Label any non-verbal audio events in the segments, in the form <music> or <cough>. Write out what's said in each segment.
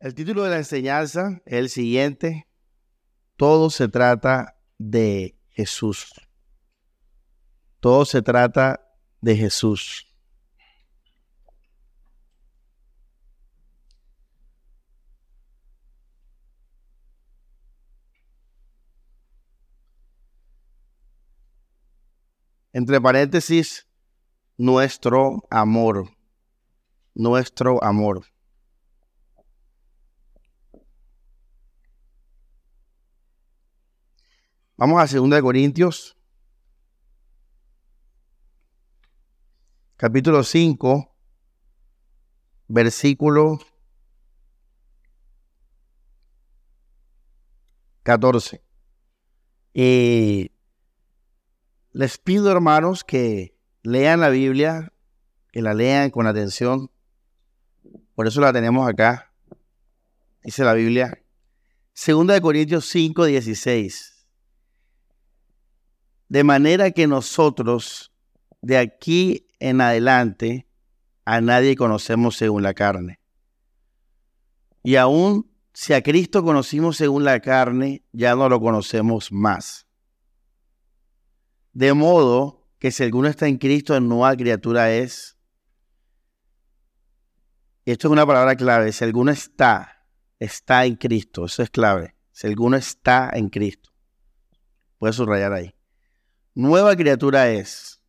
El título de la enseñanza es el siguiente. Todo se trata de Jesús. Todo se trata de Jesús. Entre paréntesis, nuestro amor. Nuestro amor. Vamos a 2 Corintios, capítulo 5, versículo 14. Y les pido, hermanos, que lean la Biblia, que la lean con atención. Por eso la tenemos acá. Dice la Biblia. 2 Corintios 5, 16. De manera que nosotros, de aquí en adelante, a nadie conocemos según la carne. Y aún si a Cristo conocimos según la carne, ya no lo conocemos más. De modo que si alguno está en Cristo, nueva criatura es. Esto es una palabra clave. Si alguno está, está en Cristo. Eso es clave. Si alguno está en Cristo. Puedes subrayar ahí nueva criatura es.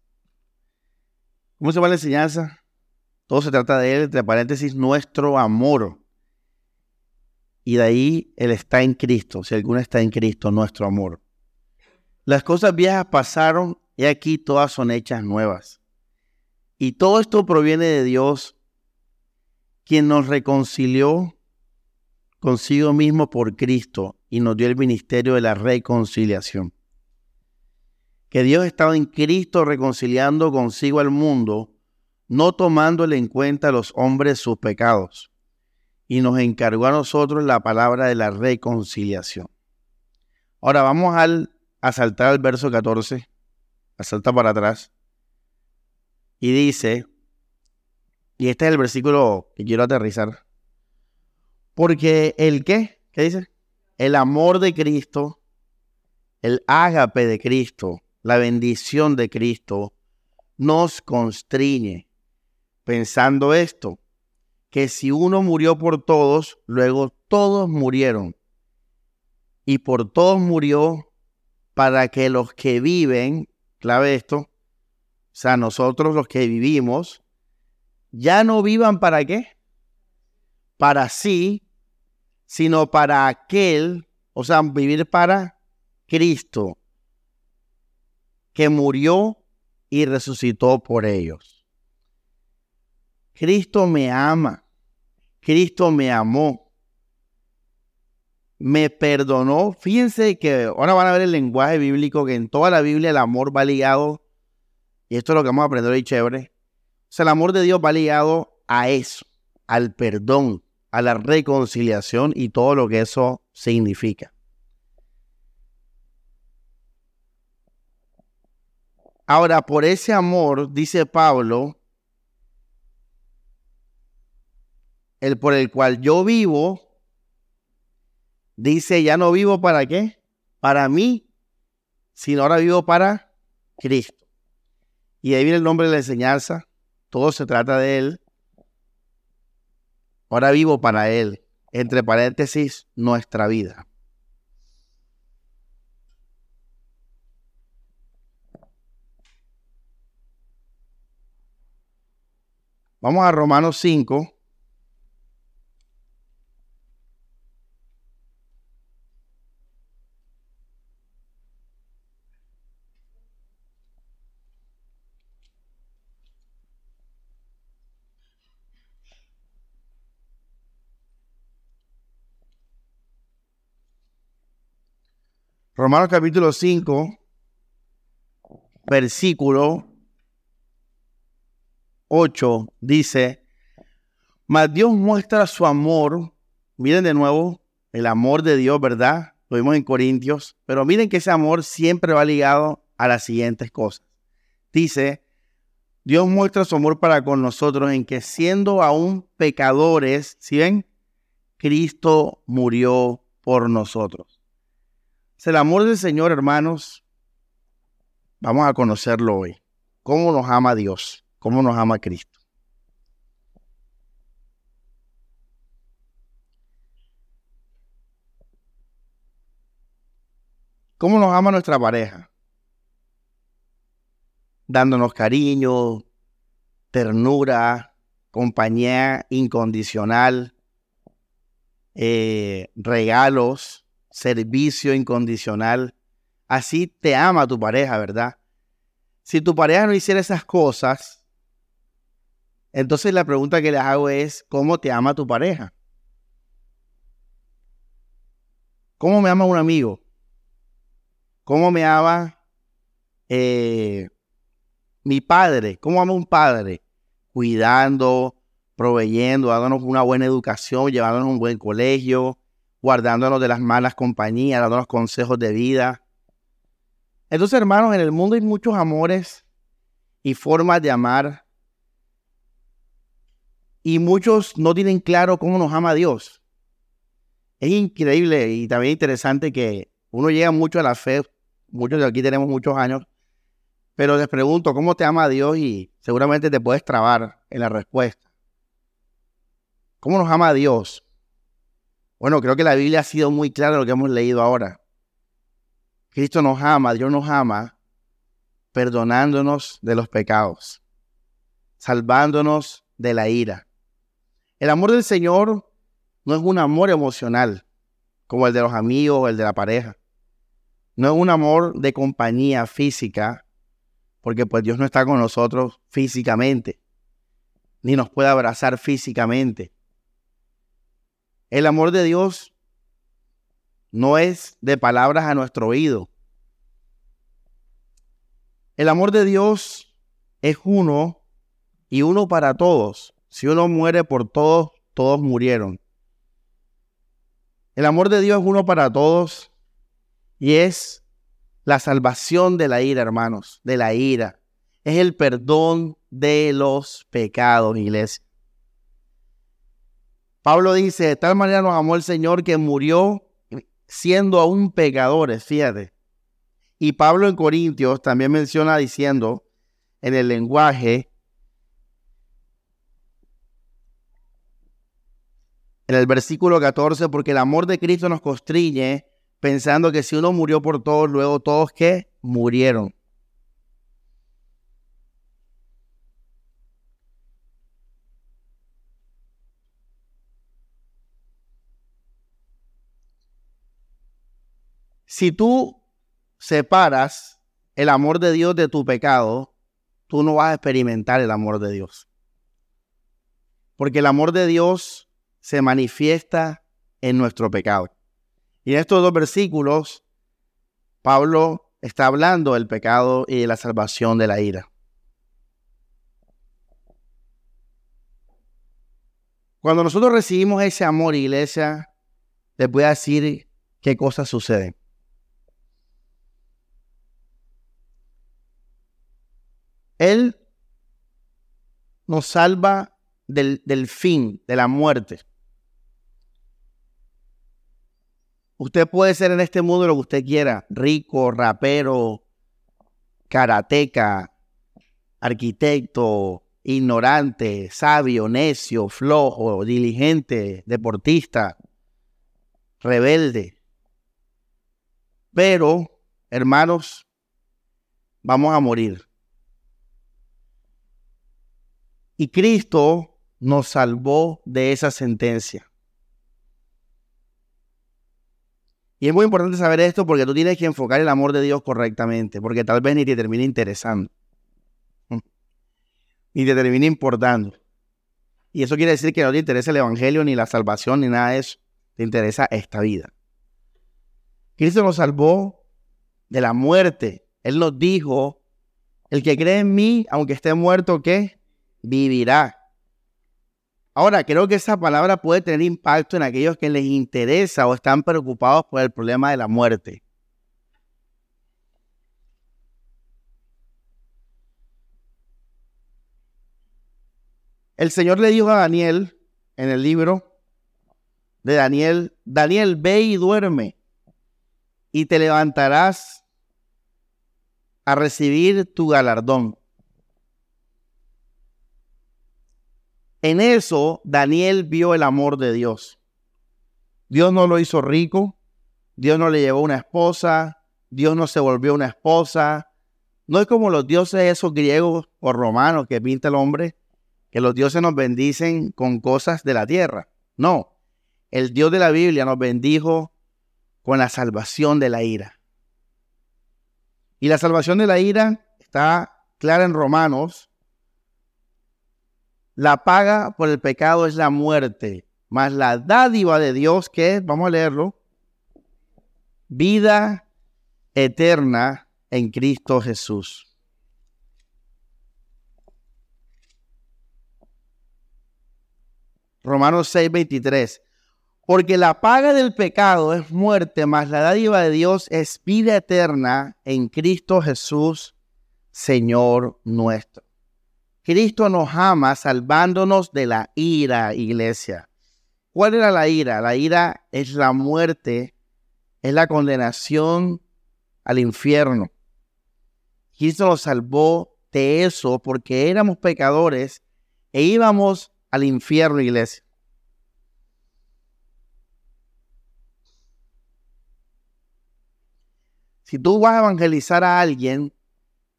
¿Cómo se llama la enseñanza? Todo se trata de él, entre paréntesis, nuestro amor. Y de ahí él está en Cristo. Si alguno está en Cristo, nuestro amor. Las cosas viejas pasaron y aquí todas son hechas nuevas. Y todo esto proviene de Dios, quien nos reconcilió consigo mismo por Cristo y nos dio el ministerio de la reconciliación que Dios estaba en Cristo reconciliando consigo al mundo, no tomándole en cuenta a los hombres sus pecados, y nos encargó a nosotros la palabra de la reconciliación. Ahora vamos al, a saltar al verso 14, a saltar para atrás, y dice, y este es el versículo que quiero aterrizar, porque el qué, ¿qué dice? El amor de Cristo, el ágape de Cristo, la bendición de Cristo nos constriñe, pensando esto, que si uno murió por todos, luego todos murieron. Y por todos murió para que los que viven, clave esto, o sea, nosotros los que vivimos, ya no vivan para qué? Para sí, sino para aquel, o sea, vivir para Cristo que murió y resucitó por ellos. Cristo me ama, Cristo me amó, me perdonó. Fíjense que ahora van a ver el lenguaje bíblico, que en toda la Biblia el amor va ligado, y esto es lo que vamos a aprender hoy chévere. O sea, el amor de Dios va ligado a eso, al perdón, a la reconciliación y todo lo que eso significa. Ahora, por ese amor, dice Pablo, el por el cual yo vivo, dice, ya no vivo para qué? Para mí, sino ahora vivo para Cristo. Y ahí viene el nombre de la enseñanza, todo se trata de Él. Ahora vivo para Él, entre paréntesis, nuestra vida. Vamos a Romanos 5. Romanos capítulo 5, versículo 8 dice, mas Dios muestra su amor, miren de nuevo, el amor de Dios, ¿verdad? Lo vimos en Corintios, pero miren que ese amor siempre va ligado a las siguientes cosas. Dice, Dios muestra su amor para con nosotros en que siendo aún pecadores, ¿sí ven? Cristo murió por nosotros. El amor del Señor, hermanos, vamos a conocerlo hoy. ¿Cómo nos ama Dios? ¿Cómo nos ama Cristo? ¿Cómo nos ama nuestra pareja? Dándonos cariño, ternura, compañía incondicional, eh, regalos, servicio incondicional. Así te ama tu pareja, ¿verdad? Si tu pareja no hiciera esas cosas, entonces la pregunta que les hago es, ¿cómo te ama tu pareja? ¿Cómo me ama un amigo? ¿Cómo me ama eh, mi padre? ¿Cómo ama un padre? Cuidando, proveyendo, dándonos una buena educación, llevándonos a un buen colegio, guardándonos de las malas compañías, dándonos consejos de vida. Entonces, hermanos, en el mundo hay muchos amores y formas de amar. Y muchos no tienen claro cómo nos ama Dios. Es increíble y también interesante que uno llega mucho a la fe, muchos de aquí tenemos muchos años, pero les pregunto, ¿cómo te ama Dios? Y seguramente te puedes trabar en la respuesta. ¿Cómo nos ama Dios? Bueno, creo que la Biblia ha sido muy clara lo que hemos leído ahora. Cristo nos ama, Dios nos ama, perdonándonos de los pecados, salvándonos de la ira. El amor del Señor no es un amor emocional, como el de los amigos o el de la pareja. No es un amor de compañía física, porque pues Dios no está con nosotros físicamente, ni nos puede abrazar físicamente. El amor de Dios no es de palabras a nuestro oído. El amor de Dios es uno y uno para todos. Si uno muere por todos, todos murieron. El amor de Dios es uno para todos y es la salvación de la ira, hermanos, de la ira. Es el perdón de los pecados, iglesia. Pablo dice, de tal manera nos amó el Señor que murió siendo aún pecadores, fíjate. Y Pablo en Corintios también menciona diciendo en el lenguaje, en el versículo 14, porque el amor de Cristo nos constriñe pensando que si uno murió por todos, luego todos que murieron. Si tú separas el amor de Dios de tu pecado, tú no vas a experimentar el amor de Dios. Porque el amor de Dios se manifiesta en nuestro pecado. Y en estos dos versículos, Pablo está hablando del pecado y de la salvación de la ira. Cuando nosotros recibimos ese amor, iglesia, les voy a decir qué cosas suceden. Él nos salva del, del fin, de la muerte. Usted puede ser en este mundo lo que usted quiera, rico, rapero, karateca, arquitecto, ignorante, sabio, necio, flojo, diligente, deportista, rebelde. Pero, hermanos, vamos a morir. Y Cristo nos salvó de esa sentencia. Y es muy importante saber esto porque tú tienes que enfocar el amor de Dios correctamente, porque tal vez ni te termine interesando, <laughs> ni te termine importando. Y eso quiere decir que no te interesa el Evangelio, ni la salvación, ni nada de eso. Te interesa esta vida. Cristo nos salvó de la muerte. Él nos dijo, el que cree en mí, aunque esté muerto, ¿qué? Vivirá. Ahora, creo que esa palabra puede tener impacto en aquellos que les interesa o están preocupados por el problema de la muerte. El Señor le dijo a Daniel en el libro, de Daniel, Daniel, ve y duerme y te levantarás a recibir tu galardón. En eso Daniel vio el amor de Dios. Dios no lo hizo rico, Dios no le llevó una esposa, Dios no se volvió una esposa. No es como los dioses esos griegos o romanos que pinta el hombre, que los dioses nos bendicen con cosas de la tierra. No, el Dios de la Biblia nos bendijo con la salvación de la ira. Y la salvación de la ira está clara en Romanos. La paga por el pecado es la muerte, mas la dádiva de Dios, que es, vamos a leerlo, vida eterna en Cristo Jesús. Romanos 6, 23. Porque la paga del pecado es muerte, mas la dádiva de Dios es vida eterna en Cristo Jesús, Señor nuestro. Cristo nos ama salvándonos de la ira, iglesia. ¿Cuál era la ira? La ira es la muerte, es la condenación al infierno. Cristo nos salvó de eso porque éramos pecadores e íbamos al infierno, iglesia. Si tú vas a evangelizar a alguien,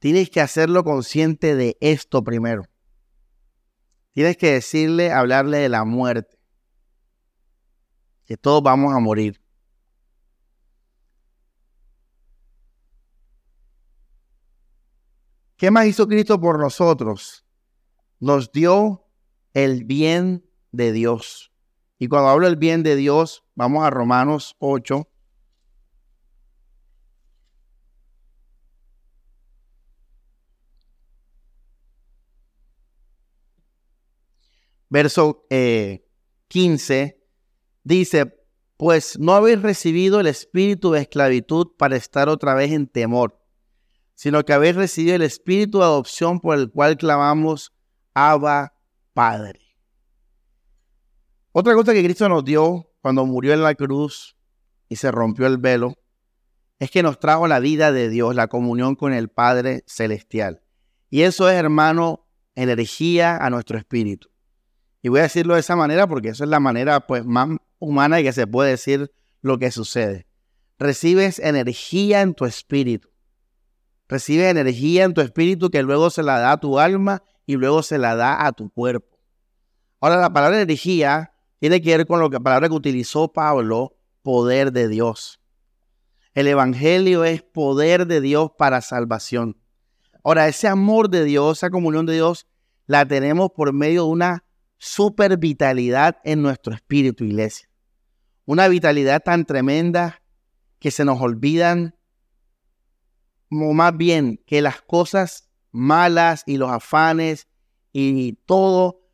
tienes que hacerlo consciente de esto primero. Tienes que decirle, hablarle de la muerte. Que todos vamos a morir. ¿Qué más hizo Cristo por nosotros? Nos dio el bien de Dios. Y cuando hablo del bien de Dios, vamos a Romanos 8, verso 15, eh, dice, pues no habéis recibido el espíritu de esclavitud para estar otra vez en temor, sino que habéis recibido el espíritu de adopción por el cual clamamos, Abba Padre. Otra cosa que Cristo nos dio cuando murió en la cruz y se rompió el velo, es que nos trajo la vida de Dios, la comunión con el Padre Celestial. Y eso es, hermano, energía a nuestro espíritu. Y voy a decirlo de esa manera porque eso es la manera pues, más humana y que se puede decir lo que sucede. Recibes energía en tu espíritu. Recibes energía en tu espíritu que luego se la da a tu alma y luego se la da a tu cuerpo. Ahora, la palabra energía tiene que ver con que la palabra que utilizó Pablo, poder de Dios. El Evangelio es poder de Dios para salvación. Ahora, ese amor de Dios, esa comunión de Dios, la tenemos por medio de una super vitalidad en nuestro espíritu, iglesia. Una vitalidad tan tremenda que se nos olvidan, o más bien que las cosas malas y los afanes y todo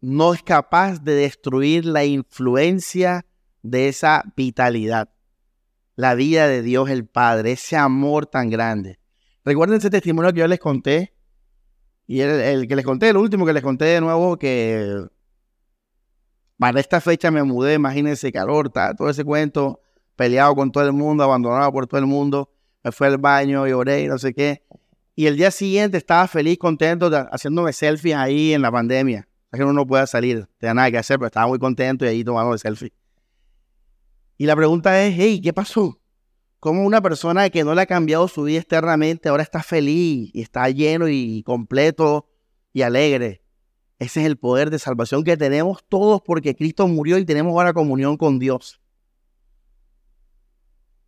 no es capaz de destruir la influencia de esa vitalidad. La vida de Dios el Padre, ese amor tan grande. Recuerden ese testimonio que yo les conté y el, que les conté, el último que les conté de nuevo, que para esta fecha me mudé, imagínense, calor, todo ese cuento, peleado con todo el mundo, abandonado por todo el mundo, me fui al baño, lloré y no sé qué. Y el día siguiente estaba feliz, contento, haciéndome selfies ahí en la pandemia. Es que uno no puede salir, tenía nada que hacer, pero estaba muy contento y ahí tomando selfie. Y la pregunta es, ¿qué pasó? Cómo una persona que no le ha cambiado su vida externamente ahora está feliz y está lleno y completo y alegre. Ese es el poder de salvación que tenemos todos porque Cristo murió y tenemos ahora comunión con Dios.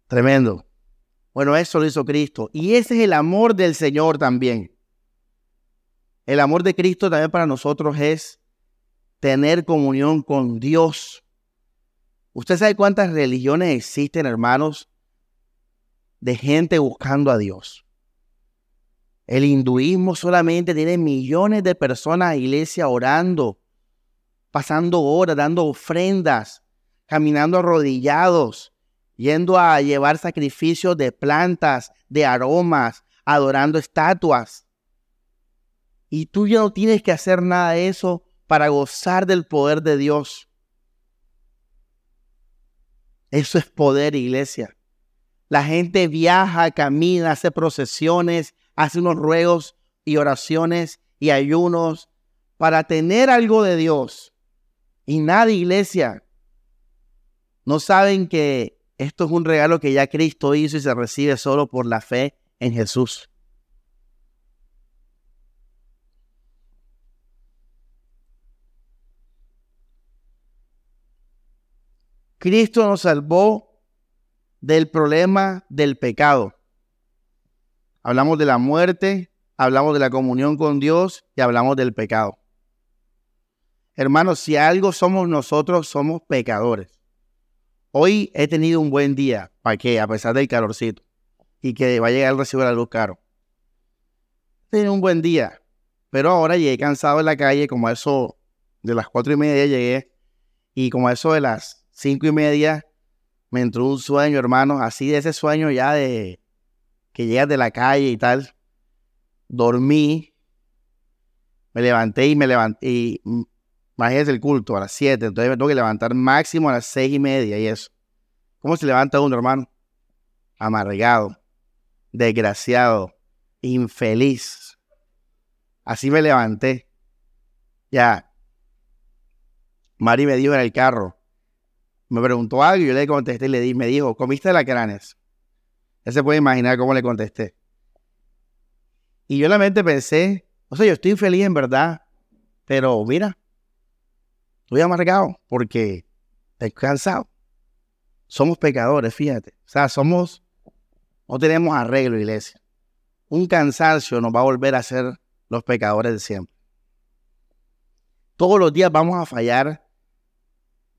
Tremendo. Bueno, eso lo hizo Cristo. Y ese es el amor del Señor también. El amor de Cristo también para nosotros es tener comunión con Dios. ¿Usted sabe cuántas religiones existen, hermanos? De gente buscando a Dios. El hinduismo solamente tiene millones de personas a iglesia orando, pasando horas, dando ofrendas, caminando arrodillados, yendo a llevar sacrificios de plantas, de aromas, adorando estatuas. Y tú ya no tienes que hacer nada de eso para gozar del poder de Dios. Eso es poder, iglesia. La gente viaja, camina, hace procesiones, hace unos ruegos y oraciones y ayunos para tener algo de Dios. Y nada, iglesia, no saben que esto es un regalo que ya Cristo hizo y se recibe solo por la fe en Jesús. Cristo nos salvó del problema del pecado. Hablamos de la muerte, hablamos de la comunión con Dios y hablamos del pecado. Hermanos, si algo somos nosotros, somos pecadores. Hoy he tenido un buen día, ¿para qué? A pesar del calorcito y que va a llegar el recibo de la luz caro. He tenido un buen día, pero ahora llegué cansado en la calle, como a eso de las cuatro y media llegué, y como a eso de las cinco y media, me entró un sueño, hermano, así de ese sueño ya de que llegas de la calle y tal. Dormí, me levanté y me levanté, y imagínese el culto a las siete, entonces me tengo que levantar máximo a las seis y media y eso. ¿Cómo se levanta uno, hermano? Amargado, desgraciado, infeliz. Así me levanté. Ya. Mari me dijo en el carro, me preguntó algo y yo le contesté y le di, me dijo, ¿comiste lacranes? Ya se puede imaginar cómo le contesté. Y yo en la mente pensé, o sea, yo estoy feliz en verdad, pero mira, estoy amargado porque estoy cansado. Somos pecadores, fíjate. O sea, somos, no tenemos arreglo, iglesia. Un cansancio nos va a volver a ser los pecadores de siempre. Todos los días vamos a fallar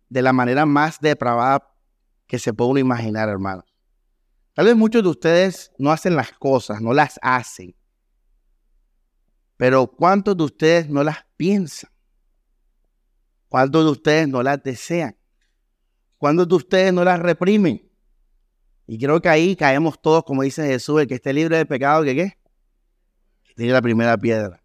de la manera más depravada que se puede imaginar, hermanos. Tal vez muchos de ustedes no hacen las cosas, no las hacen. Pero ¿cuántos de ustedes no las piensan? ¿Cuántos de ustedes no las desean? ¿Cuántos de ustedes no las reprimen? Y creo que ahí caemos todos, como dice Jesús, el que esté libre de pecado, que qué? Que tiene la primera piedra.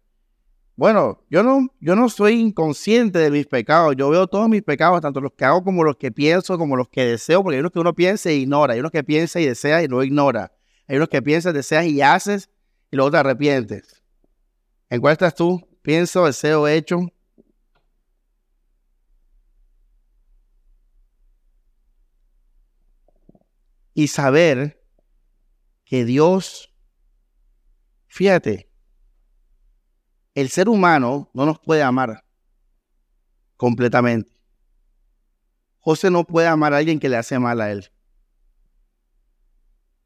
Bueno, yo no, yo no soy inconsciente de mis pecados. Yo veo todos mis pecados, tanto los que hago como los que pienso, como los que deseo, porque hay unos que uno piensa e ignora, hay unos que piensa y desea y no ignora. Hay unos que piensas, deseas y haces y luego te arrepientes. ¿En cuál estás tú? Pienso, deseo, hecho. Y saber que Dios, fíjate, el ser humano no nos puede amar completamente. José no puede amar a alguien que le hace mal a él.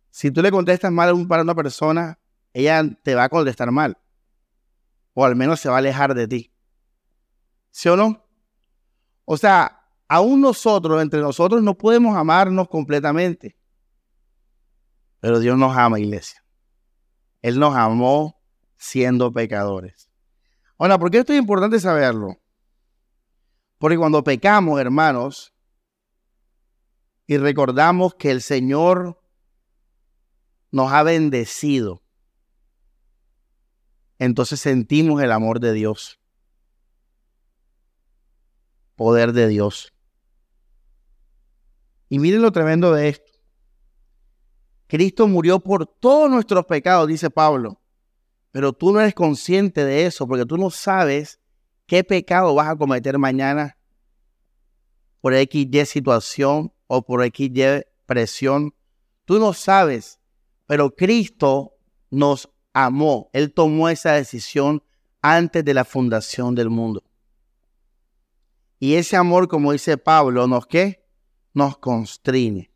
Si tú le contestas mal a una persona, ella te va a contestar mal. O al menos se va a alejar de ti. ¿Sí o no? O sea, aún nosotros, entre nosotros, no podemos amarnos completamente. Pero Dios nos ama, iglesia. Él nos amó siendo pecadores. Ahora, ¿por qué esto es importante saberlo? Porque cuando pecamos, hermanos, y recordamos que el Señor nos ha bendecido, entonces sentimos el amor de Dios, poder de Dios. Y miren lo tremendo de esto. Cristo murió por todos nuestros pecados, dice Pablo. Pero tú no eres consciente de eso porque tú no sabes qué pecado vas a cometer mañana por XY situación o por XY presión. Tú no sabes, pero Cristo nos amó. Él tomó esa decisión antes de la fundación del mundo. Y ese amor, como dice Pablo, nos qué? Nos constrine.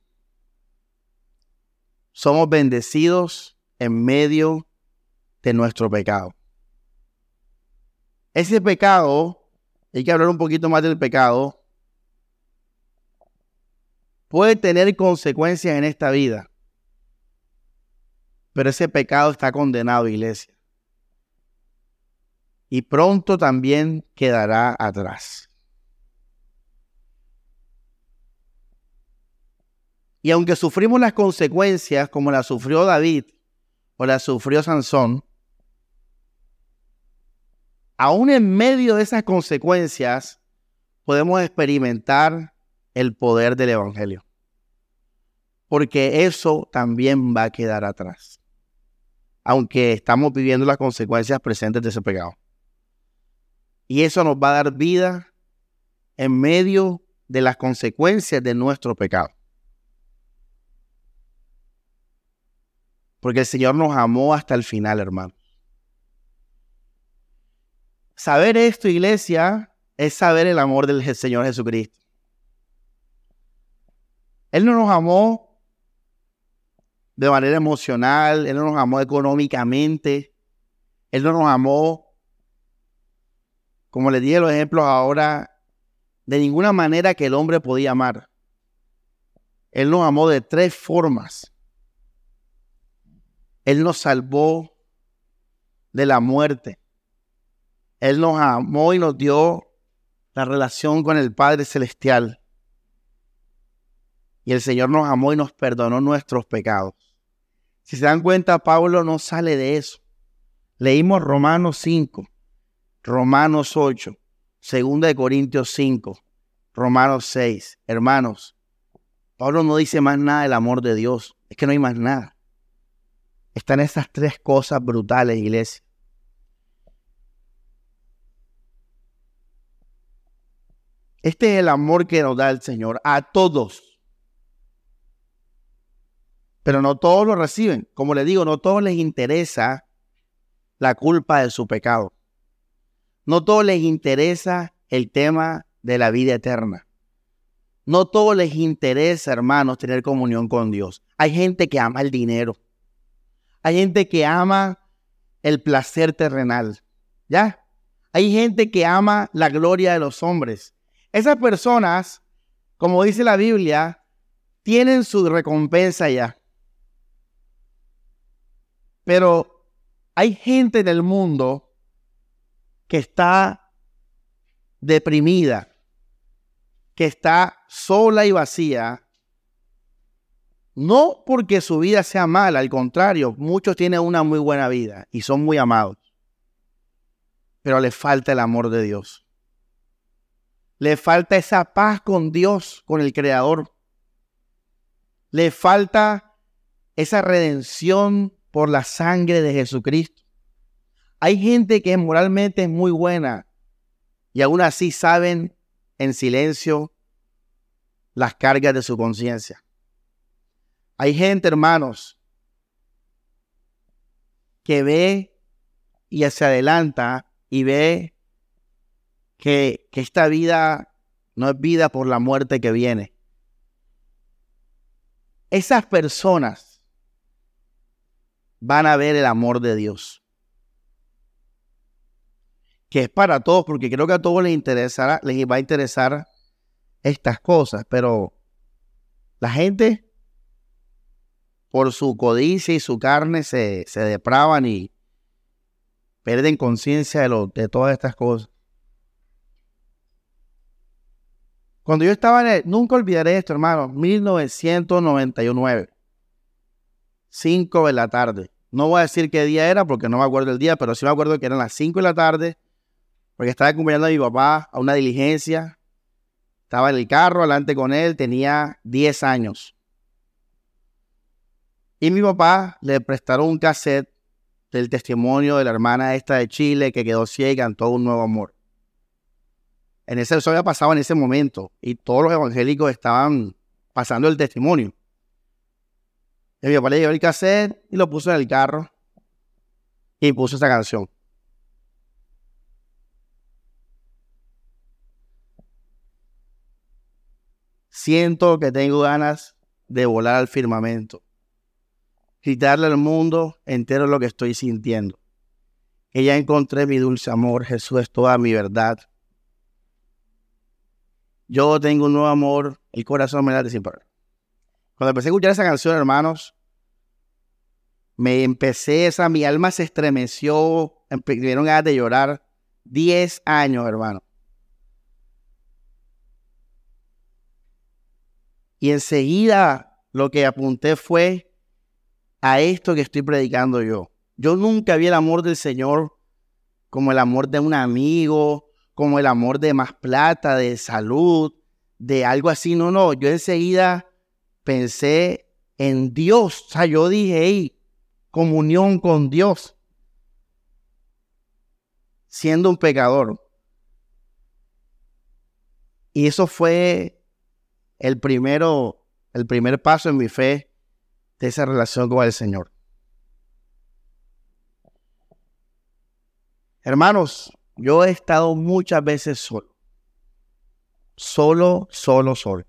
Somos bendecidos en medio de nuestro pecado. Ese pecado, hay que hablar un poquito más del pecado, puede tener consecuencias en esta vida. Pero ese pecado está condenado, iglesia. Y pronto también quedará atrás. Y aunque sufrimos las consecuencias como las sufrió David o las sufrió Sansón, aún en medio de esas consecuencias, podemos experimentar el poder del Evangelio. porque eso también va a quedar atrás, aunque estamos viviendo las consecuencias presentes de ese pecado. Y eso nos va a dar vida en medio de las consecuencias de nuestro pecado. Porque el Señor nos amó hasta el final, hermano. Saber esto, iglesia, es saber el amor del Señor Jesucristo. Él no nos amó de manera emocional, Él no nos amó económicamente, Él no nos amó, como le dije los ejemplos ahora, de ninguna manera que el hombre podía amar. Él nos amó de tres formas. Él nos salvó de la muerte. Él nos amó y nos dio la relación con el Padre Celestial. Y el Señor nos amó y nos perdonó nuestros pecados. Si se dan cuenta, Pablo no sale de eso. Leímos Romanos 5, Romanos 8, 2 de Corintios 5, Romanos 6. Hermanos, Pablo no dice más nada del amor de Dios. Es que no hay más nada. Están esas tres cosas brutales, iglesia. Este es el amor que nos da el Señor a todos. Pero no todos lo reciben. Como le digo, no todos les interesa la culpa de su pecado. No todos les interesa el tema de la vida eterna. No todos les interesa, hermanos, tener comunión con Dios. Hay gente que ama el dinero. Hay gente que ama el placer terrenal. ¿Ya? Hay gente que ama la gloria de los hombres. Esas personas, como dice la Biblia, tienen su recompensa ya. Pero hay gente en el mundo que está deprimida, que está sola y vacía, no porque su vida sea mala, al contrario, muchos tienen una muy buena vida y son muy amados, pero les falta el amor de Dios. Le falta esa paz con Dios, con el Creador. Le falta esa redención por la sangre de Jesucristo. Hay gente que moralmente es muy buena y aún así saben en silencio las cargas de su conciencia. Hay gente, hermanos, que ve y se adelanta y ve que, esta vida no es vida por la muerte que viene. Esas personas van a ver el amor de Dios. Que es para todos, porque creo que a todos les interesará, les va a interesar estas cosas, pero la gente por su codicia y su carne se, se depravan y pierden conciencia de, de todas estas cosas. Cuando yo estaba en el, nunca olvidaré esto, hermano, 1999, 5 de la tarde. No voy a decir qué día era porque no me acuerdo el día, pero sí me acuerdo que eran las 5 de la tarde, porque estaba acompañando a mi papá a una diligencia. Estaba en el carro, adelante con él, tenía 10 años. Y mi papá le prestaron un cassette del testimonio de la hermana esta de Chile que quedó ciega y cantó un nuevo amor en ese, eso había pasado en ese momento y todos los evangélicos estaban pasando el testimonio. Y mi papá le llevó el cassette y lo puso en el carro y puso esa canción. Siento que tengo ganas de volar al firmamento, gritarle al mundo entero lo que estoy sintiendo. Que ya encontré mi dulce amor, Jesús es toda mi verdad yo tengo un nuevo amor, el corazón me late sin parar. Cuando empecé a escuchar esa canción, hermanos, me empecé, esa, mi alma se estremeció, me dieron ganas de llorar. Diez años, hermano. Y enseguida lo que apunté fue a esto que estoy predicando yo. Yo nunca vi el amor del Señor como el amor de un amigo, como el amor de más plata, de salud, de algo así. No, no, yo enseguida pensé en Dios. O sea, yo dije, hey, comunión con Dios, siendo un pecador. Y eso fue el primero, el primer paso en mi fe de esa relación con el Señor. Hermanos, yo he estado muchas veces solo. Solo, solo, solo.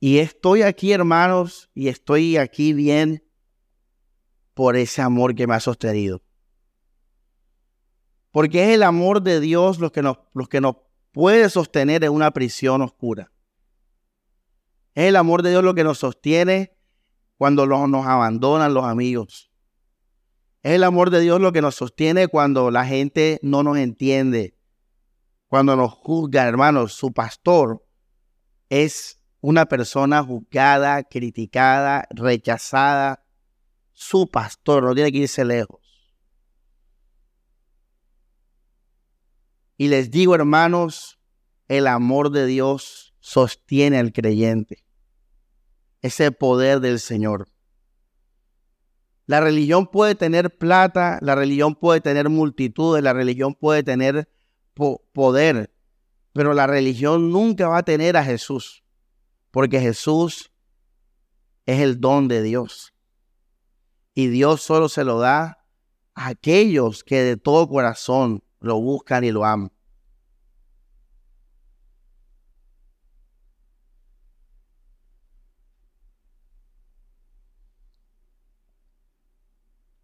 Y estoy aquí, hermanos, y estoy aquí bien por ese amor que me ha sostenido. Porque es el amor de Dios lo que nos, que nos puede sostener en una prisión oscura. Es el amor de Dios lo que nos sostiene cuando nos abandonan los amigos. Es el amor de Dios lo que nos sostiene cuando la gente no nos entiende, cuando nos juzga, hermanos. Su pastor es una persona juzgada, criticada, rechazada, su pastor no tiene que irse lejos. Y les digo, hermanos, el amor de Dios sostiene al creyente. Ese poder del Señor. La religión puede tener plata, la religión puede tener multitudes, la religión puede tener poder, pero la religión nunca va a tener a Jesús. Porque Jesús es el don de Dios. Y Dios solo se lo da a aquellos que de todo corazón lo buscan y lo aman.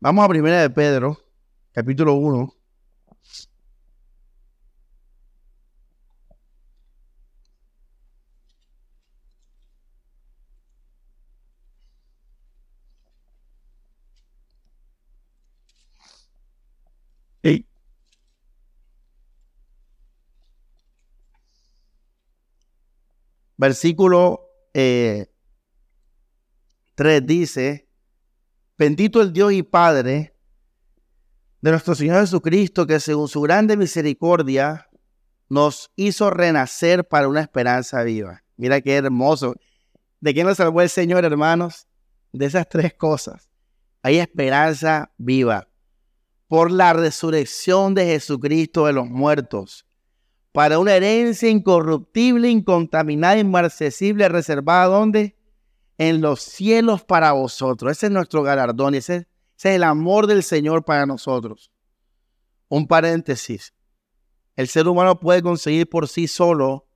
Vamos a primera de Pedro, capítulo 1. Versículo 3 eh, dice, bendito el Dios y Padre de nuestro Señor Jesucristo, que según su grande misericordia nos hizo renacer para una esperanza viva. Mira qué hermoso. ¿De quién nos salvó el Señor, hermanos? De esas tres cosas. Hay esperanza viva por la resurrección de Jesucristo de los muertos para una herencia incorruptible, incontaminada, inmarcesible, reservada ¿dónde? En los cielos para vosotros. Ese es nuestro galardón ese, ese es el amor del Señor para nosotros. Un paréntesis. El ser humano puede conseguir por sí solo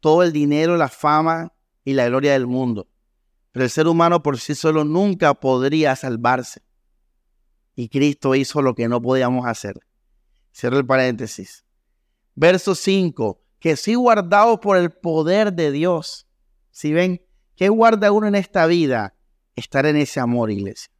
todo el dinero, la fama y la gloria del mundo. Pero el ser humano por sí solo nunca podría salvarse. Y Cristo hizo lo que no podíamos hacer. Cierro el paréntesis. Verso 5, que si guardado por el poder de Dios. Si ven, ¿qué guarda uno en esta vida? Estar en ese amor, iglesia.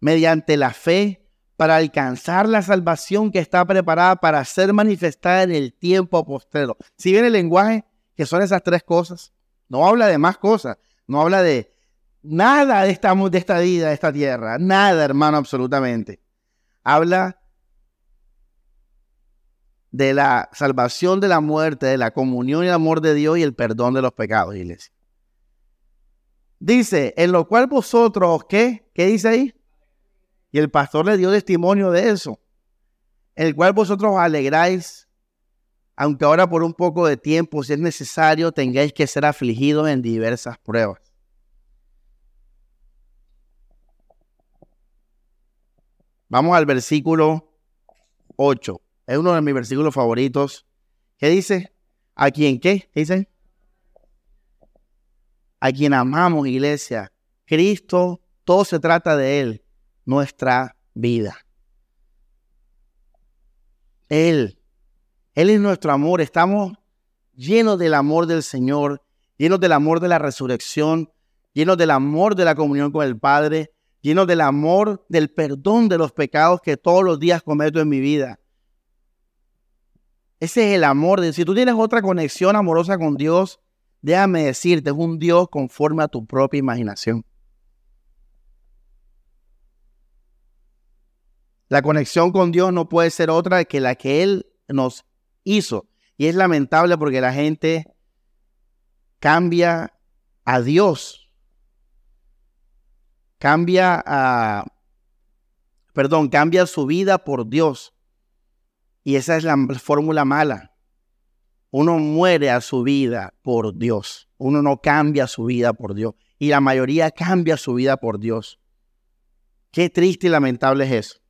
Mediante la fe para alcanzar la salvación que está preparada para ser manifestada en el tiempo postrero. Si ven el lenguaje, que son esas tres cosas, no habla de más cosas, no habla de nada de esta, de esta vida, de esta tierra, nada, hermano, absolutamente. Habla de la salvación de la muerte, de la comunión y el amor de Dios y el perdón de los pecados, iglesia. Dice, en lo cual vosotros, ¿qué? ¿Qué dice ahí? Y el pastor le dio testimonio de eso. El cual vosotros os alegráis, aunque ahora por un poco de tiempo, si es necesario, tengáis que ser afligidos en diversas pruebas. Vamos al versículo 8. Es uno de mis versículos favoritos. ¿Qué dice? ¿A quién qué? ¿Qué dice? A quien amamos, iglesia. Cristo, todo se trata de Él, nuestra vida. Él, Él es nuestro amor. Estamos llenos del amor del Señor, llenos del amor de la resurrección, llenos del amor de la comunión con el Padre, llenos del amor del perdón de los pecados que todos los días cometo en mi vida. Ese es el amor. De, si tú tienes otra conexión amorosa con Dios, déjame decirte, es un Dios conforme a tu propia imaginación. La conexión con Dios no puede ser otra que la que Él nos hizo. Y es lamentable porque la gente cambia a Dios. Cambia a, perdón, cambia su vida por Dios. Y esa es la fórmula mala. Uno muere a su vida por Dios. Uno no cambia su vida por Dios. Y la mayoría cambia su vida por Dios. Qué triste y lamentable es eso.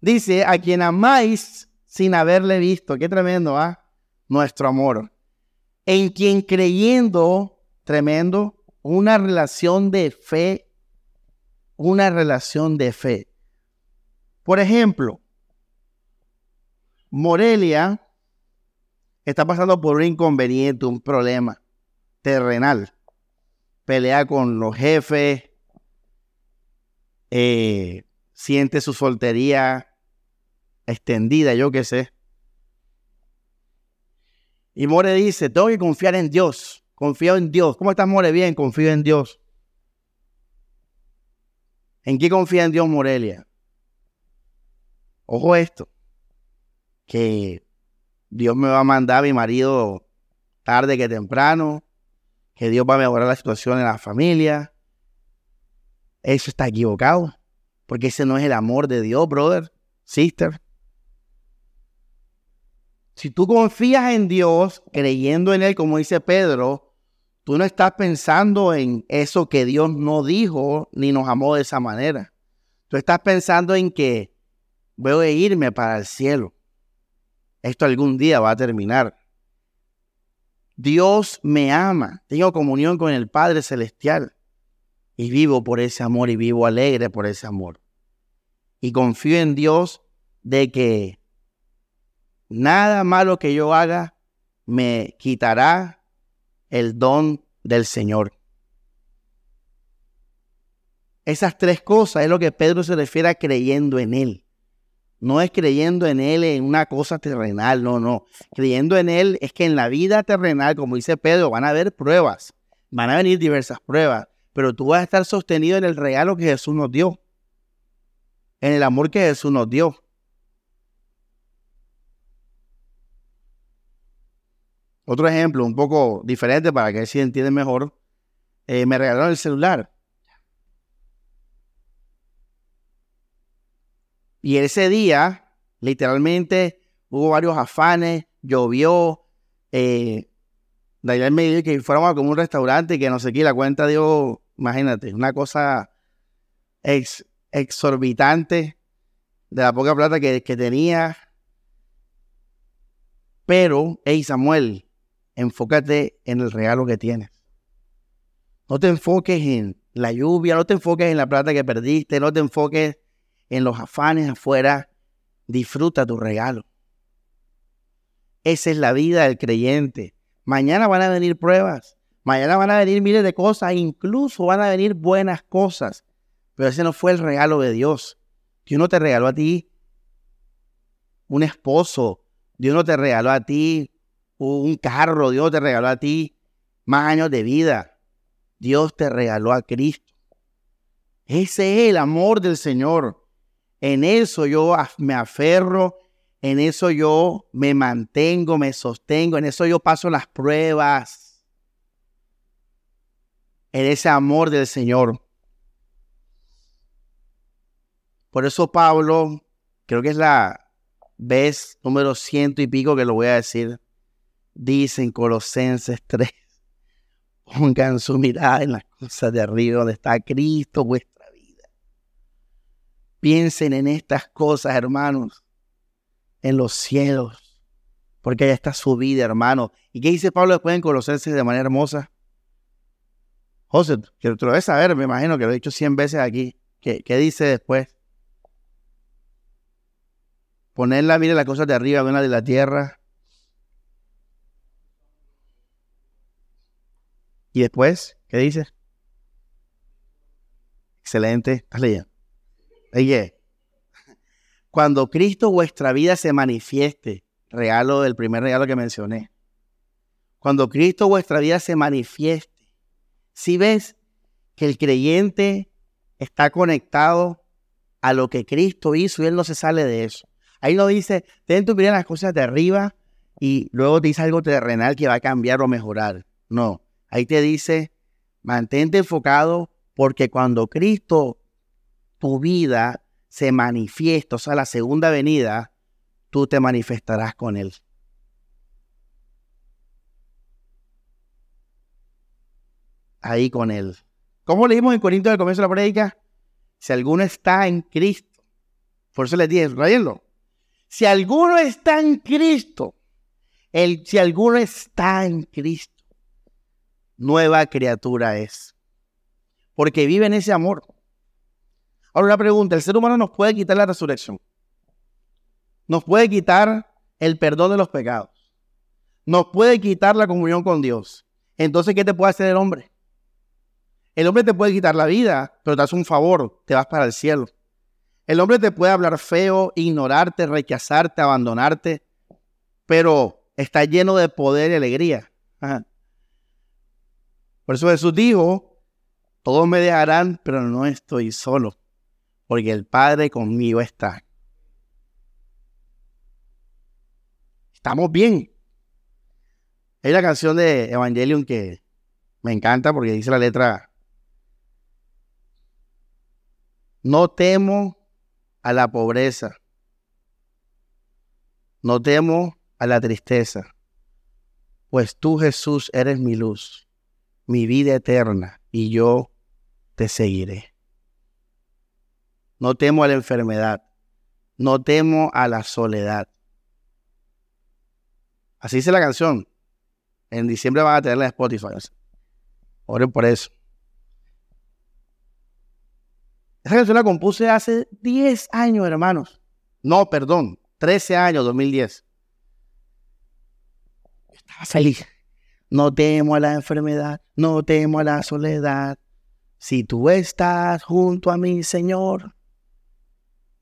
Dice, a quien amáis sin haberle visto. Qué tremendo, ¿ah? Nuestro amor. En quien creyendo, tremendo, una relación de fe, una relación de fe. Por ejemplo, Morelia está pasando por un inconveniente, un problema terrenal. Pelea con los jefes, eh, siente su soltería extendida, yo qué sé. Y More dice, tengo que confiar en Dios, confío en Dios. ¿Cómo estás, More? Bien, confío en Dios. ¿En qué confía en Dios Morelia? Ojo esto, que Dios me va a mandar a mi marido tarde que temprano, que Dios va a mejorar la situación en la familia. Eso está equivocado, porque ese no es el amor de Dios, brother, sister. Si tú confías en Dios, creyendo en Él, como dice Pedro, tú no estás pensando en eso que Dios no dijo ni nos amó de esa manera. Tú estás pensando en que voy a irme para el cielo. Esto algún día va a terminar. Dios me ama. Tengo comunión con el Padre Celestial. Y vivo por ese amor y vivo alegre por ese amor. Y confío en Dios de que nada malo que yo haga me quitará el don del Señor. Esas tres cosas es lo que Pedro se refiere a creyendo en Él. No es creyendo en Él en una cosa terrenal, no, no. Creyendo en Él es que en la vida terrenal, como dice Pedro, van a haber pruebas, van a venir diversas pruebas, pero tú vas a estar sostenido en el regalo que Jesús nos dio, en el amor que Jesús nos dio. Otro ejemplo, un poco diferente para que se entienda mejor. Eh, me regalaron el celular. Y ese día, literalmente, hubo varios afanes, llovió. Eh, Daniel me dijo que fuéramos a como un restaurante que no sé qué, la cuenta dio, imagínate, una cosa exorbitante de la poca plata que, que tenía. Pero, hey Samuel, enfócate en el regalo que tienes. No te enfoques en la lluvia, no te enfoques en la plata que perdiste, no te enfoques en los afanes afuera. Disfruta tu regalo. Esa es la vida del creyente. Mañana van a venir pruebas, mañana van a venir miles de cosas, incluso van a venir buenas cosas. Pero ese no fue el regalo de Dios. Dios no te regaló a ti un esposo. Dios no te regaló a ti un carro, Dios te regaló a ti más años de vida. Dios te regaló a Cristo. Ese es el amor del Señor. En eso yo me aferro, en eso yo me mantengo, me sostengo, en eso yo paso las pruebas. En ese amor del Señor. Por eso Pablo, creo que es la vez número ciento y pico que lo voy a decir Dicen Colosenses 3, <laughs> pongan su mirada en las cosas de arriba donde está Cristo vuestra vida. Piensen en estas cosas, hermanos, en los cielos, porque allá está su vida, hermano. ¿Y qué dice Pablo después en Colosenses de manera hermosa? José, que tú lo debes saber, me imagino que lo he dicho cien veces aquí. ¿Qué, qué dice después? Poner la mira en las cosas de arriba, una de la tierra, Y después, ¿qué dice? Excelente, estás leyendo. Oye, cuando Cristo vuestra vida se manifieste, regalo del primer regalo que mencioné, cuando Cristo vuestra vida se manifieste, si ves que el creyente está conectado a lo que Cristo hizo y él no se sale de eso. Ahí no dice, ten tu en las cosas de arriba y luego te dice algo terrenal que va a cambiar o mejorar. No, ahí te dice, mantente enfocado porque cuando Cristo, tu vida, se manifiesta, o sea, la segunda venida, tú te manifestarás con Él. Ahí con Él. ¿Cómo leímos en Corintios al comienzo de la prédica? Si alguno está en Cristo. Por eso les dije, rayenlo. Si alguno está en Cristo, el, si alguno está en Cristo, nueva criatura es. Porque vive en ese amor. Ahora una pregunta, ¿el ser humano nos puede quitar la resurrección? Nos puede quitar el perdón de los pecados. Nos puede quitar la comunión con Dios. Entonces, ¿qué te puede hacer el hombre? El hombre te puede quitar la vida, pero te hace un favor, te vas para el cielo. El hombre te puede hablar feo, ignorarte, rechazarte, abandonarte, pero está lleno de poder y alegría. Por eso Jesús dijo, todos me dejarán, pero no estoy solo, porque el Padre conmigo está. Estamos bien. Hay una canción de Evangelion que me encanta porque dice la letra, no temo a la pobreza, no temo a la tristeza, pues tú Jesús eres mi luz, mi vida eterna, y yo te seguiré. No temo a la enfermedad, no temo a la soledad. Así dice la canción. En diciembre van a tenerla en Spotify. Oren por eso. Esa canción la compuse hace 10 años, hermanos. No, perdón, 13 años, 2010 estaba feliz. No temo a la enfermedad, no temo a la soledad. Si tú estás junto a mi Señor.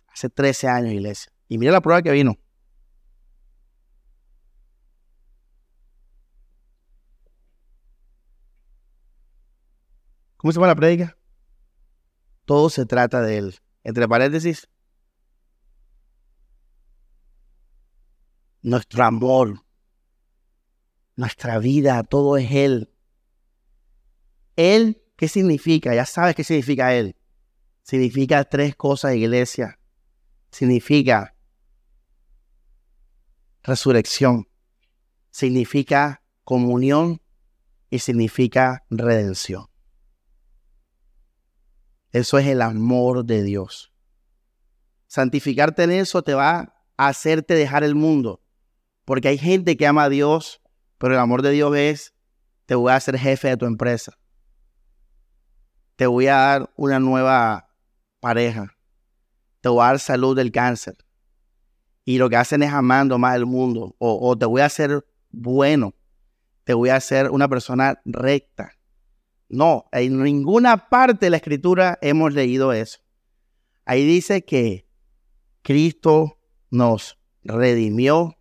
Hace 13 años, iglesia. Y mira la prueba que vino. ¿Cómo se llama la prédica? Todo se trata de Él. Entre paréntesis, nuestro amor nuestra vida, todo es Él. Él, ¿qué significa? Ya sabes qué significa Él. Significa tres cosas, iglesia. Significa resurrección. Significa comunión y significa redención. Eso es el amor de Dios. Santificarte en eso te va a hacerte dejar el mundo. Porque hay gente que ama a Dios pero el amor de Dios es, te voy a hacer jefe de tu empresa. Te voy a dar una nueva pareja. Te voy a dar salud del cáncer. Y lo que hacen es amando más el mundo. O, te voy a hacer bueno. Te voy a hacer una persona recta. No, en ninguna parte de la escritura hemos leído eso. Ahí dice que Cristo nos redimió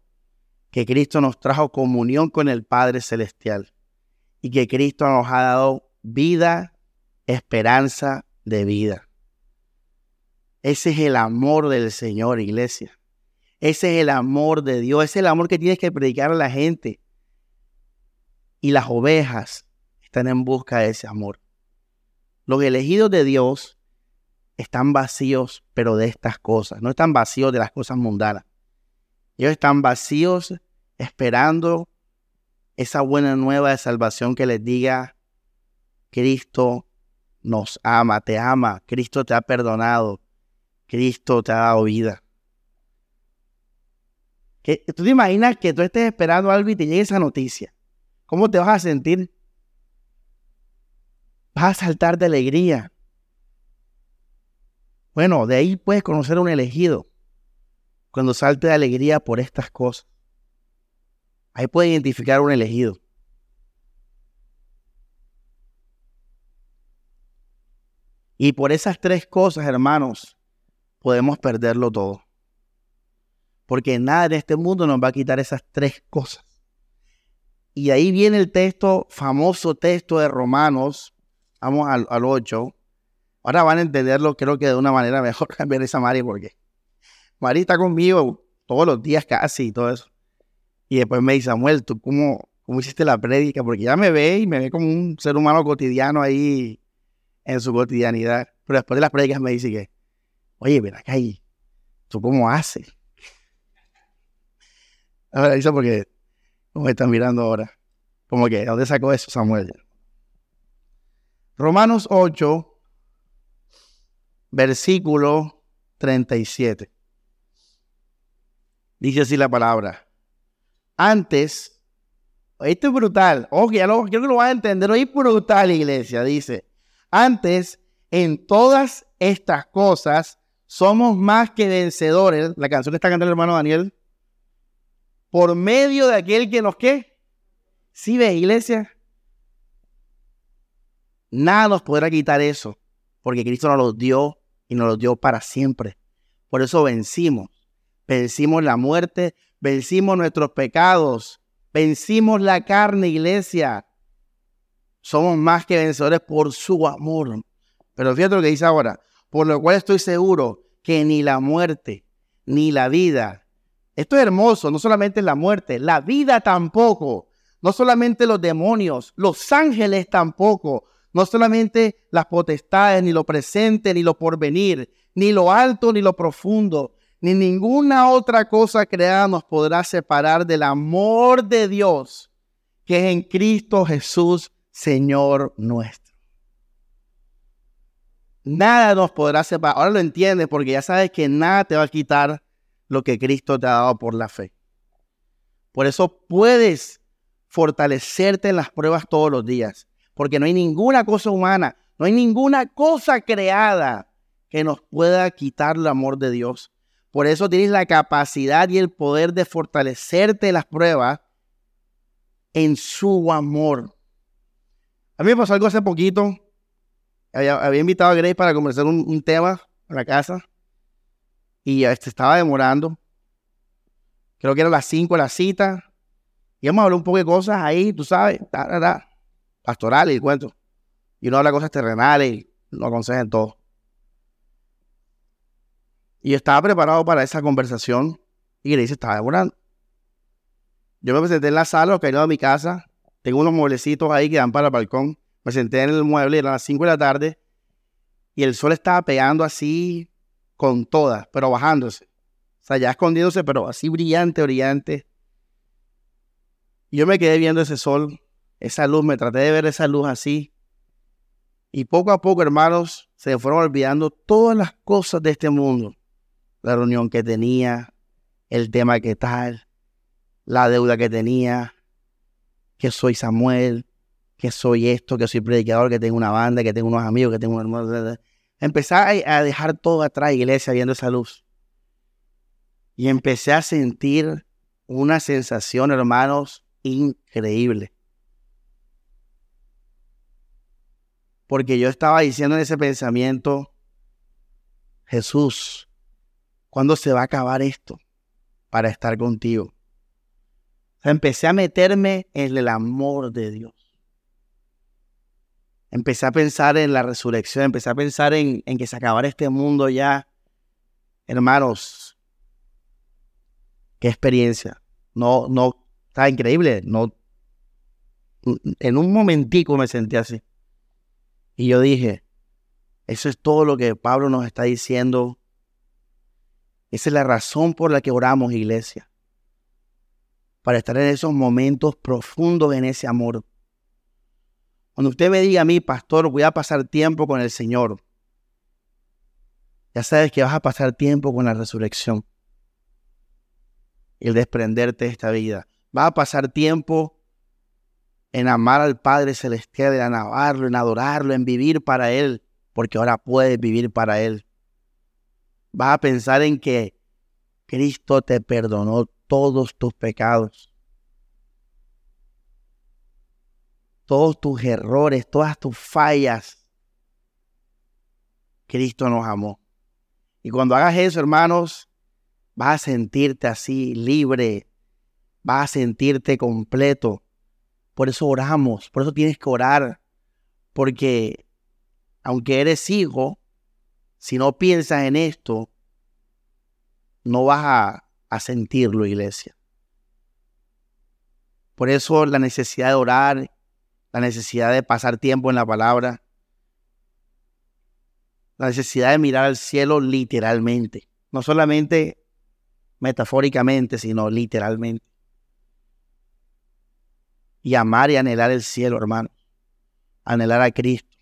que Cristo nos trajo comunión con el Padre Celestial y que Cristo nos ha dado vida, esperanza de vida. Ese es el amor del Señor, iglesia. Ese es el amor de Dios. Ese es el amor que tienes que predicar a la gente. Y las ovejas están en busca de ese amor. Los elegidos de Dios están vacíos, pero de estas cosas. No están vacíos de las cosas mundanas. Ellos están vacíos esperando esa buena nueva de salvación que les diga, Cristo nos ama, te ama, Cristo te ha perdonado, Cristo te ha dado vida. ¿Tú te imaginas que tú estés esperando algo y te llegue esa noticia? ¿Cómo te vas a sentir? Vas a saltar de alegría. Bueno, de ahí puedes conocer a un elegido cuando salte de alegría por estas cosas. Ahí puede identificar un elegido. Y por esas tres cosas, hermanos, podemos perderlo todo. Porque nada de este mundo nos va a quitar esas tres cosas. Y ahí viene el texto, famoso texto de Romanos. Vamos al, al 8. Ahora van a entenderlo, creo que de una manera <laughs> mejor cambiar esa Mari, porque María está conmigo todos los días casi y todo eso. Y después me dice, Samuel, ¿tú cómo, cómo hiciste la prédica? Porque ya me ve y me ve como un ser humano cotidiano ahí en su cotidianidad. Pero después de las prédicas me dice que, oye, ven acá ahí, ¿tú cómo haces? Ahora dice porque, ¿cómo me están mirando ahora? Como que, ¿dónde sacó eso Samuel? Romanos 8, versículo 37. Dice así la palabra. Antes, esto es brutal. Ojo, ya lo, creo que lo van a entender. Es brutal, iglesia. Dice, antes, en todas estas cosas, somos más que vencedores. La canción está cantando el hermano Daniel. Por medio de aquel que nos qué. Si ve, iglesia. Nada nos podrá quitar eso. Porque Cristo nos lo dio y nos lo dio para siempre. Por eso vencimos. Vencimos la muerte, vencimos nuestros pecados, vencimos la carne, iglesia. Somos más que vencedores por su amor. Pero fíjate lo que dice ahora, por lo cual estoy seguro que ni la muerte, ni la vida, esto es hermoso, no solamente la muerte, la vida tampoco, no solamente los demonios, los ángeles tampoco, no solamente las potestades, ni lo presente, ni lo porvenir, ni lo alto, ni lo profundo, ni ninguna otra cosa creada nos podrá separar del amor de Dios que es en Cristo Jesús, Señor nuestro. Nada nos podrá separar. Ahora lo entiendes porque ya sabes que nada te va a quitar lo que Cristo te ha dado por la fe. Por eso puedes fortalecerte en las pruebas todos los días, porque no hay ninguna cosa humana, no hay ninguna cosa creada que nos pueda quitar el amor de Dios. Por eso tienes la capacidad y el poder de fortalecerte en las pruebas en su amor. A mí me pasó algo hace poquito. Había, invitado a Grace para conversar un, tema en la casa. Y este, estaba demorando. Creo que era las 5 la cita. Y hemos hablado un poco de cosas ahí, tú sabes, pastorales y cuento. Y uno habla cosas terrenales y lo aconsejan todo. Y estaba preparado para esa conversación y Grace estaba demorando. Yo me presenté en la sala, lo que de mi casa. Tengo unos mueblecitos ahí que dan para el balcón. Me senté en el mueble, eran las 5 de la tarde. Y el sol estaba pegando así con todas, pero bajándose. O sea, ya escondiéndose, pero así brillante, brillante. Yo me quedé viendo ese sol, esa luz, me traté de ver esa luz así. Y poco a poco, hermanos, se fueron olvidando todas las cosas de este mundo la reunión que tenía, el tema que tal, la deuda que tenía, que soy Samuel, que soy esto, que soy predicador, que tengo una banda, que tengo unos amigos, que tengo un hermano. Empecé a dejar todo atrás, iglesia, viendo esa luz. Y empecé a sentir una sensación, hermanos, increíble. Porque yo estaba diciendo en ese pensamiento, Jesús, ¿Cuándo se va a acabar esto para estar contigo? Empecé a meterme en el amor de Dios. Empecé a pensar en la resurrección, empecé a pensar en, que se acabara este mundo ya. Hermanos, qué experiencia. No, no, está increíble. No, en un momentico me sentí así. Y yo dije, eso es todo lo que Pablo nos está diciendo esa es la razón por la que oramos, iglesia. Para estar en esos momentos profundos en ese amor. Cuando usted me diga a mí, pastor, voy a pasar tiempo con el Señor, ya sabes que vas a pasar tiempo con la resurrección el desprenderte de esta vida. Vas a pasar tiempo en amar al Padre Celestial, en alabarlo, en adorarlo, en vivir para Él, porque ahora puedes vivir para Él vas a pensar en que Cristo te perdonó todos tus pecados, todos tus errores, todas tus fallas. Cristo nos amó. Y cuando hagas eso, hermanos, vas a sentirte así libre, vas a sentirte completo. Por eso oramos, por eso tienes que orar, porque aunque eres hijo, si no piensas en esto, no vas a, sentirlo, iglesia. Por eso la necesidad de orar, la necesidad de pasar tiempo en la palabra, la necesidad de mirar al cielo literalmente, no solamente metafóricamente, sino literalmente. Y amar y anhelar el cielo, hermano. Anhelar a Cristo.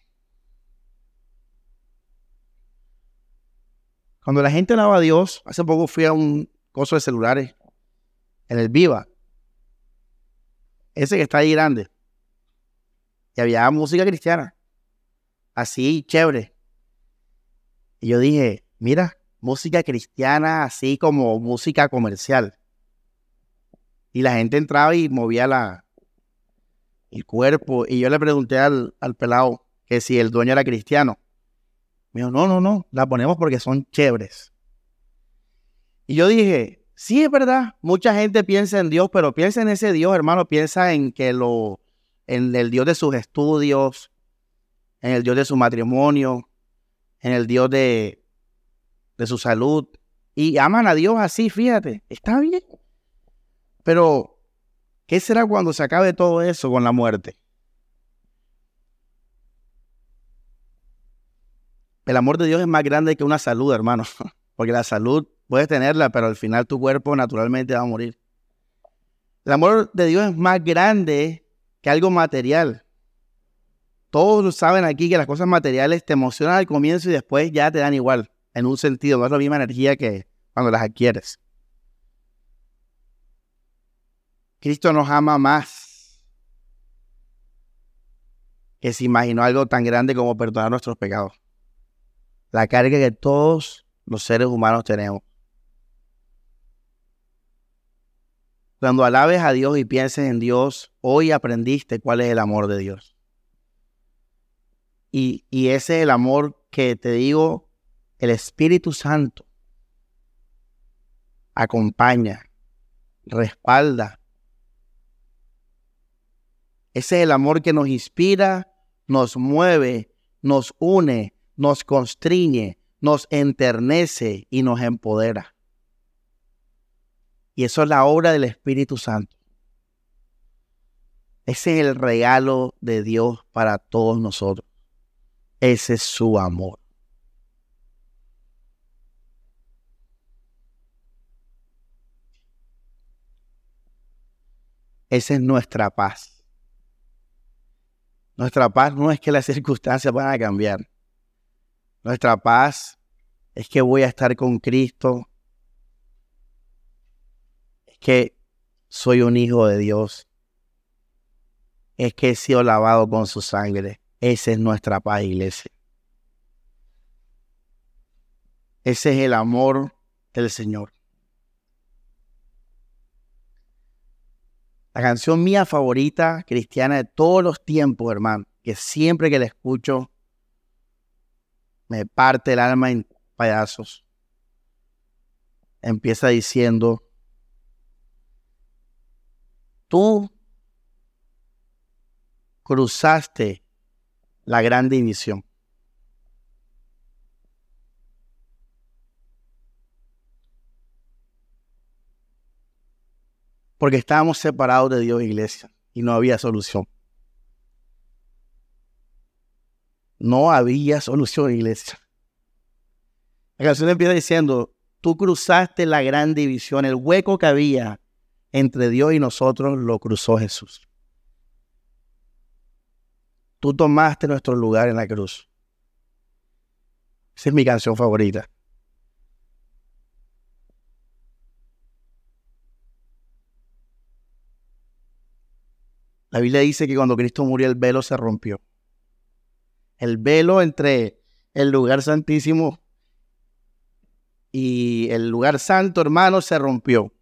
Cuando la gente alaba a Dios, hace poco fui a un coso de celulares en el Viva. Ese que está ahí grande. Y había música cristiana. Así, chévere. Y yo dije, mira, música cristiana así como música comercial. Y la gente entraba y movía la, el cuerpo. Y yo le pregunté al, al pelado que si el dueño era cristiano. Me dijo, no, no, no, la ponemos porque son chéveres. Y yo dije, sí, es verdad, mucha gente piensa en Dios, pero piensa en ese Dios, hermano, piensa en que lo, en el Dios de sus estudios, en el Dios de su matrimonio, en el Dios de, de su salud. Y aman a Dios así, fíjate, está bien. Pero, ¿qué será cuando se acabe todo eso con la muerte? El amor de Dios es más grande que una salud, hermano. <laughs> Porque la salud puedes tenerla, pero al final tu cuerpo naturalmente va a morir. El amor de Dios es más grande que algo material. Todos saben aquí que las cosas materiales te emocionan al comienzo y después ya te dan igual, en un sentido, no es la misma energía que cuando las adquieres. Cristo nos ama más que se imaginó algo tan grande como perdonar nuestros pecados. La carga que todos los seres humanos tenemos. Cuando alabes a Dios y pienses en Dios, hoy aprendiste cuál es el amor de Dios. Y, ese es el amor que te digo, el Espíritu Santo acompaña, respalda. Ese es el amor que nos inspira, nos mueve, nos une, nos constriñe, nos enternece y nos empodera. Y eso es la obra del Espíritu Santo. Ese es el regalo de Dios para todos nosotros. Ese es su amor. Esa es nuestra paz. Nuestra paz no es que las <laughs> circunstancias van a cambiar. Nuestra paz es que voy a estar con Cristo. Que soy un hijo de Dios. Es que he sido lavado con su sangre. Esa es nuestra paz, iglesia. Ese es el amor del Señor. La canción mía favorita cristiana de todos los tiempos, hermano, que siempre que la escucho me parte el alma en pedazos. Empieza diciendo, tú cruzaste la gran división. Porque estábamos separados de Dios, iglesia, y no había solución. No había solución, iglesia. La canción empieza diciendo, tú cruzaste la gran división, el hueco que había entre Dios y nosotros lo cruzó Jesús. Tú tomaste nuestro lugar en la cruz. Esa es mi canción favorita. La Biblia dice que cuando Cristo murió el velo se rompió. El velo entre el lugar santísimo y el lugar santo, hermano, se rompió.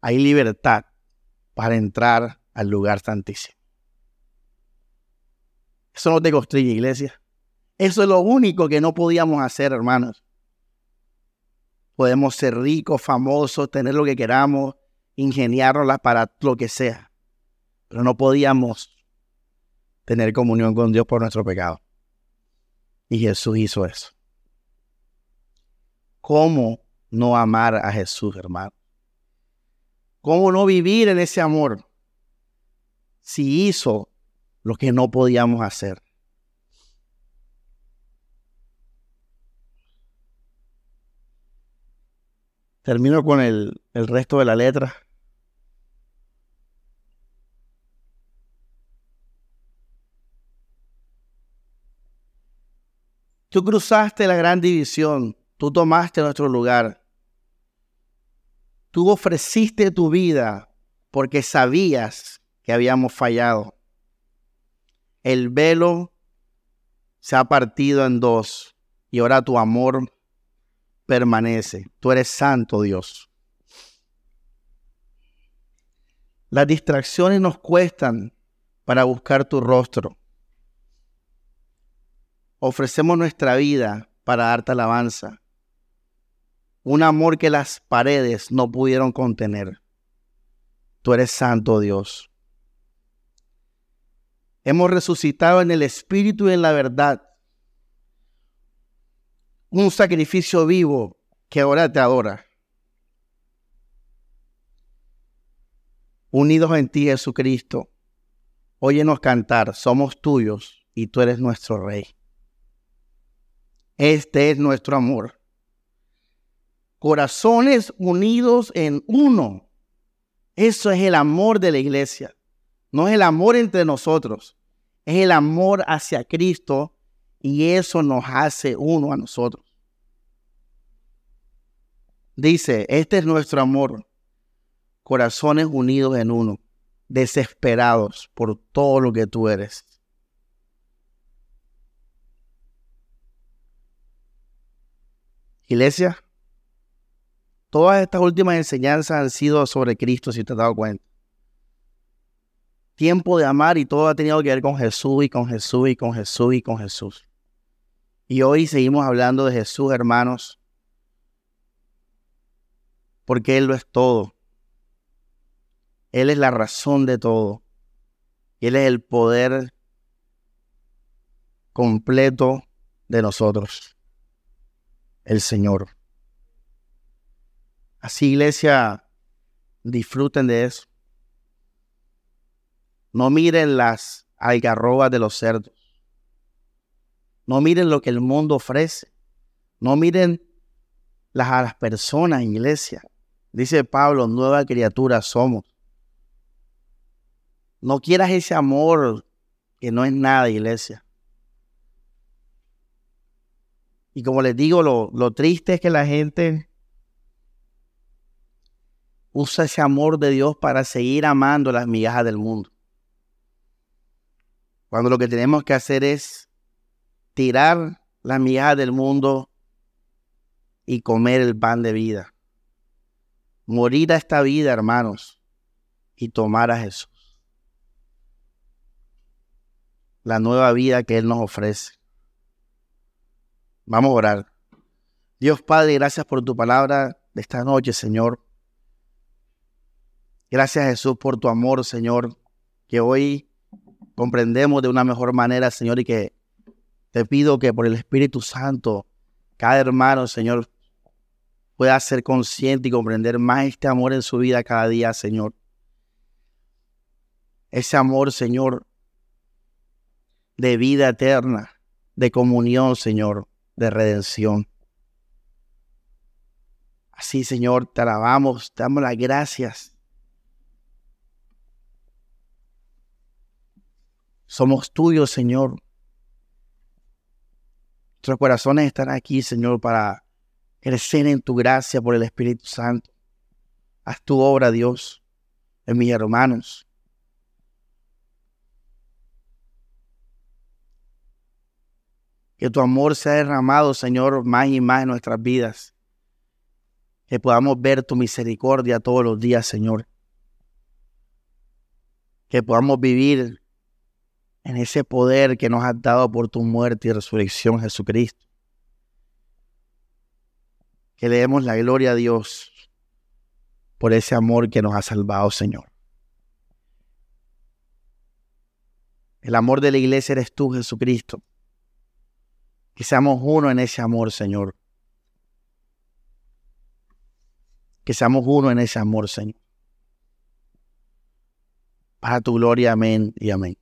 Hay libertad para entrar al lugar santísimo. Eso no te construye iglesia. Eso es lo único que no podíamos hacer, hermanos. Podemos ser ricos, famosos, tener lo que queramos, ingeniárnoslas para lo que sea. Pero no podíamos tener comunión con Dios por nuestro pecado. Y Jesús hizo eso. ¿Cómo no amar a Jesús, hermano? ¿Cómo no vivir en ese amor si hizo lo que no podíamos hacer? Termino con el, el resto de la letra. Tú cruzaste la gran división, tú tomaste nuestro lugar. Tú ofreciste tu vida porque sabías que habíamos fallado. El velo se ha partido en dos y ahora tu amor permanece. Tú eres santo, Dios. Las distracciones nos cuestan para buscar tu rostro. Ofrecemos nuestra vida para darte alabanza. Un amor que las paredes no pudieron contener. Tú eres santo Dios. Hemos resucitado en el Espíritu y en la verdad. Un sacrificio vivo que ahora te adora. Unidos en ti, Jesucristo, óyenos cantar, somos tuyos y tú eres nuestro Rey. Este es nuestro amor. Corazones unidos en uno. Eso es el amor de la iglesia. No es el amor entre nosotros. Es el amor hacia Cristo y eso nos hace uno a nosotros. Dice, este es nuestro amor. Corazones unidos en uno, desesperados por todo lo que tú eres. Iglesia, todas estas últimas enseñanzas han sido sobre Cristo, si te has dado cuenta. Tiempo de amar y todo ha tenido que ver con Jesús y con Jesús y con Jesús y con Jesús. Y hoy seguimos hablando de Jesús, hermanos, porque Él lo es todo. Él es la razón de todo. Y Él es el poder completo de nosotros el Señor. Así, iglesia, disfruten de eso. No miren las algarrobas de los cerdos. No miren lo que el mundo ofrece. No miren las, a las personas, iglesia. Dice Pablo, nueva criatura somos. No quieras ese amor que no es nada, iglesia. Y como les digo, lo, lo triste es que la gente usa ese amor de Dios para seguir amando las migajas del mundo. Cuando lo que tenemos que hacer es tirar las migajas del mundo y comer el pan de vida. Morir a esta vida, hermanos, y tomar a Jesús. La nueva vida que Él nos ofrece. Vamos a orar. Dios Padre, gracias por tu palabra de esta noche, Señor. Gracias Jesús por tu amor, Señor, que hoy comprendemos de una mejor manera, Señor, y que te pido que por el Espíritu Santo, cada hermano, Señor, pueda ser consciente y comprender más este amor en su vida cada día, Señor. Ese amor, Señor, de vida eterna, de comunión, Señor de redención. Así, Señor, te alabamos, te damos las gracias. Somos tuyos, Señor. Nuestros corazones están aquí, Señor, para crecer en tu gracia por el Espíritu Santo. Haz tu obra, Dios, en mis hermanos. Que tu amor sea derramado, Señor, más y más en nuestras vidas. Que podamos ver tu misericordia todos los días, Señor. Que podamos vivir en ese poder que nos has dado por tu muerte y resurrección, Jesucristo. Que le demos la gloria a Dios por ese amor que nos ha salvado, Señor. El amor de la iglesia eres tú, Jesucristo. Que seamos uno en ese amor, Señor. Que seamos uno en ese amor, Señor. a tu gloria. Amén y amén.